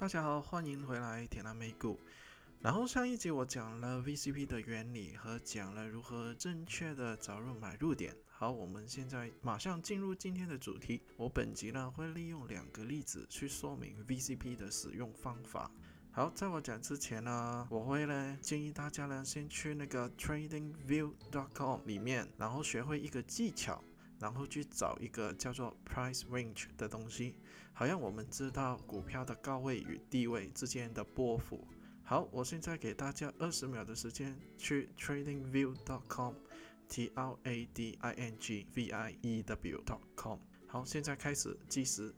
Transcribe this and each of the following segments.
大家好，欢迎回来铁蓝美股。然后上一集我讲了 VCP 的原理和讲了如何正确的找入买入点。好，我们现在马上进入今天的主题。我本集呢会利用两个例子去说明 VCP 的使用方法。好，在我讲之前呢，我会呢建议大家呢先去那个 TradingView.com 里面，然后学会一个技巧。然后去找一个叫做 price range 的东西，好让我们知道股票的高位与低位之间的波幅。好，我现在给大家二十秒的时间去 tradingview.com，t r a d i n g v i e w.com。好，现在开始计时。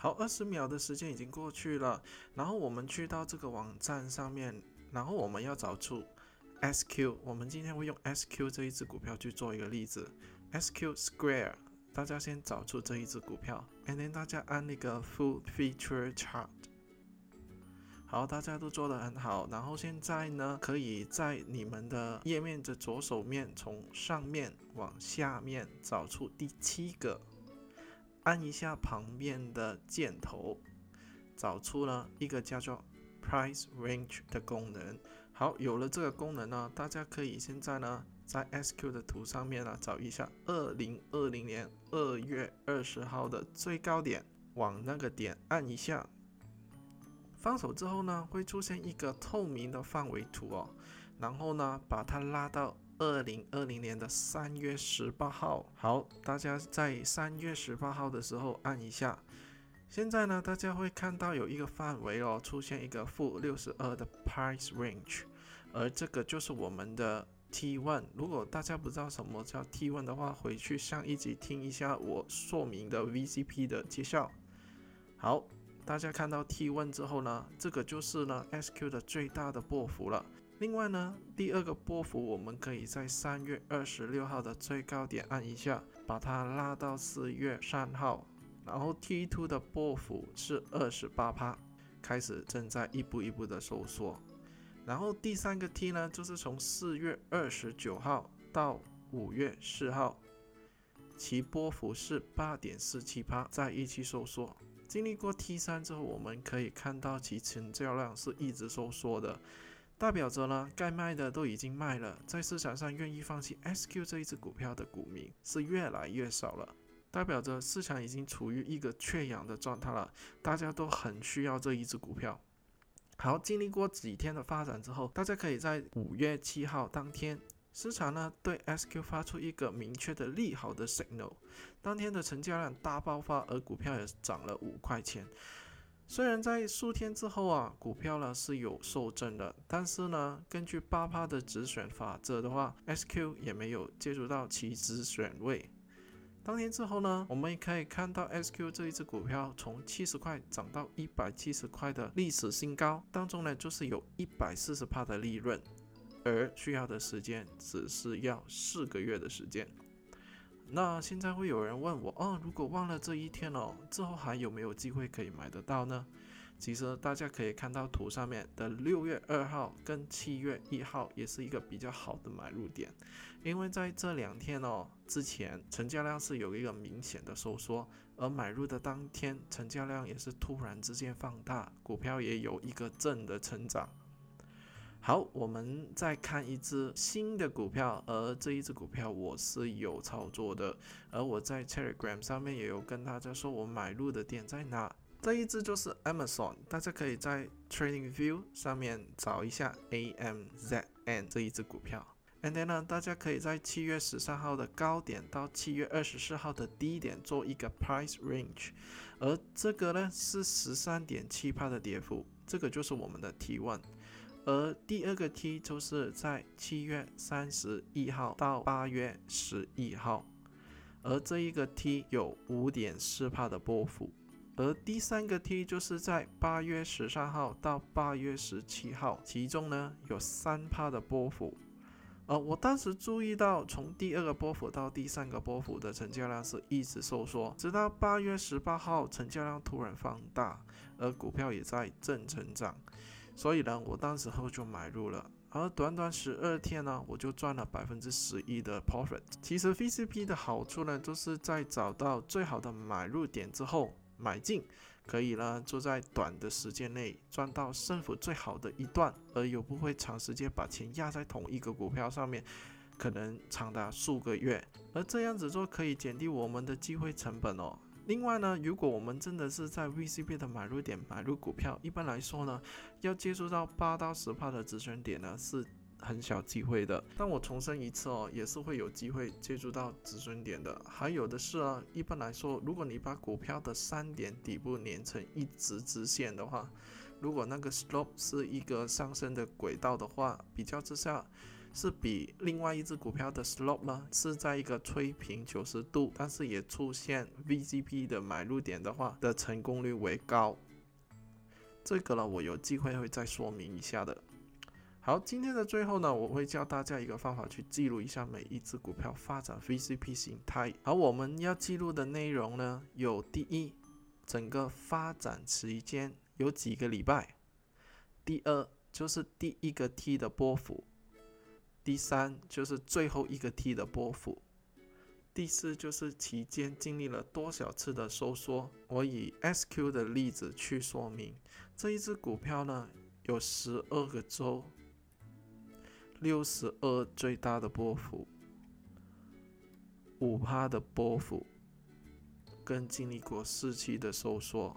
好，二十秒的时间已经过去了，然后我们去到这个网站上面，然后我们要找出 SQ，我们今天会用 SQ 这一只股票去做一个例子，SQ Square，大家先找出这一只股票，and then 大家按那个 Full Feature Chart，好，大家都做得很好，然后现在呢，可以在你们的页面的左手面，从上面往下面找出第七个。按一下旁边的箭头，找出了一个叫做 Price Range 的功能。好，有了这个功能呢，大家可以现在呢在 SQ 的图上面呢找一下二零二零年二月二十号的最高点，往那个点按一下，放手之后呢会出现一个透明的范围图哦，然后呢把它拉到。二零二零年的三月十八号，好，大家在三月十八号的时候按一下。现在呢，大家会看到有一个范围哦，出现一个负六十二的 price range，而这个就是我们的 T one。如果大家不知道什么叫 T one 的话，回去上一集听一下我说明的 VCP 的介绍。好，大家看到 T one 之后呢，这个就是呢 SQ 的最大的波幅了。另外呢，第二个波幅我们可以在三月二十六号的最高点按一下，把它拉到四月三号，然后 T two 的波幅是二十八帕，开始正在一步一步的收缩。然后第三个 T 呢，就是从四月二十九号到五月四号，其波幅是八点四七帕，在一起收缩。经历过 T 三之后，我们可以看到其成交量是一直收缩的。代表着呢，该卖的都已经卖了，在市场上愿意放弃 SQ 这一只股票的股民是越来越少了，代表着市场已经处于一个缺氧的状态了，大家都很需要这一只股票。好，经历过几天的发展之后，大家可以在五月七号当天，市场呢对 SQ 发出一个明确的利好的 signal，当天的成交量大爆发，而股票也涨了五块钱。虽然在数天之后啊，股票呢是有受震的，但是呢，根据八趴的止损法则的话，SQ 也没有介入到其止损位。当天之后呢，我们也可以看到 SQ 这一只股票从七十块涨到一百七十块的历史新高，当中呢就是有一百四十帕的利润，而需要的时间只是要四个月的时间。那现在会有人问我，哦，如果忘了这一天哦，之后还有没有机会可以买得到呢？其实大家可以看到图上面的六月二号跟七月一号也是一个比较好的买入点，因为在这两天哦之前成交量是有一个明显的收缩，而买入的当天成交量也是突然之间放大，股票也有一个正的成长。好，我们再看一只新的股票，而这一只股票我是有操作的，而我在 Telegram 上面也有跟大家说我买入的点在哪。这一只就是 Amazon，大家可以在 Trading View 上面找一下 AMZN 这一只股票。And then 呢，大家可以在七月十三号的高点到七月二十四号的低点做一个 Price Range，而这个呢是十三点七帕的跌幅，这个就是我们的 T one。而第二个 T 就是在七月三十一号到八月十一号，而这一个 T 有五点四帕的波幅，而第三个 T 就是在八月十三号到八月十七号，其中呢有三帕的波幅，呃，我当时注意到，从第二个波幅到第三个波幅的成交量是一直收缩，直到八月十八号，成交量突然放大，而股票也在正成长，所以呢，我当时候就买入了，而短短十二天呢，我就赚了百分之十一的 profit。其实 VCP 的好处呢，就是在找到最好的买入点之后买进。可以呢，就在短的时间内赚到胜负最好的一段，而又不会长时间把钱压在同一个股票上面，可能长达数个月。而这样子做可以减低我们的机会成本哦。另外呢，如果我们真的是在 VCP 的买入点买入股票，一般来说呢，要接触到八到十帕的止损点呢是。很小机会的，但我重申一次哦，也是会有机会接触到止损点的。还有的是啊，一般来说，如果你把股票的三点底部连成一直直线的话，如果那个 slope 是一个上升的轨道的话，比较之下是比另外一只股票的 slope 呢是在一个吹平九十度，但是也出现 VCP 的买入点的话的成功率为高。这个呢，我有机会会再说明一下的。好，今天的最后呢，我会教大家一个方法去记录一下每一只股票发展 VCP 形态。而我们要记录的内容呢，有第一，整个发展期间有几个礼拜；第二，就是第一个 T 的波幅；第三，就是最后一个 T 的波幅；第四，就是期间经历了多少次的收缩。我以 SQ 的例子去说明，这一只股票呢，有十二个周。六十二最大的波幅，五趴的波幅，跟经历过四期的收缩。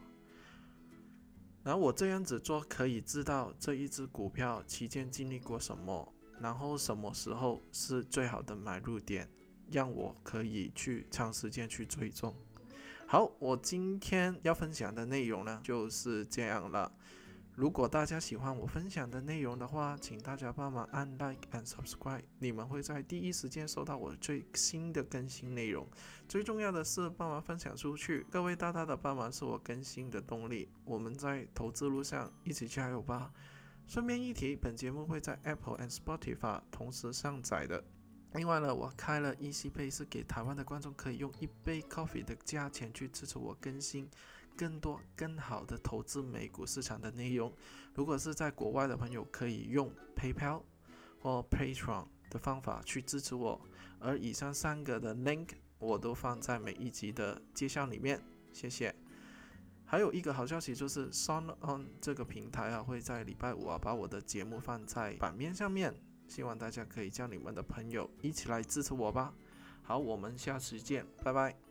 然后我这样子做，可以知道这一只股票期间经历过什么，然后什么时候是最好的买入点，让我可以去长时间去追踪。好，我今天要分享的内容呢，就是这样了。如果大家喜欢我分享的内容的话，请大家帮忙按 like and subscribe，你们会在第一时间收到我最新的更新内容。最重要的是帮忙分享出去，各位大大的帮忙是我更新的动力。我们在投资路上一起加油吧！顺便一提，本节目会在 Apple and Spotify 同时上载的。另外呢，我开了一 c 杯，是给台湾的观众可以用一杯 coffee 的价钱去支持我更新。更多更好的投资美股市场的内容，如果是在国外的朋友，可以用 PayPal 或 Patreon 的方法去支持我。而以上三个的 link 我都放在每一集的介绍里面，谢谢。还有一个好消息就是 s o n On 这个平台啊，会在礼拜五啊把我的节目放在版面上面，希望大家可以叫你们的朋友一起来支持我吧。好，我们下次见，拜拜。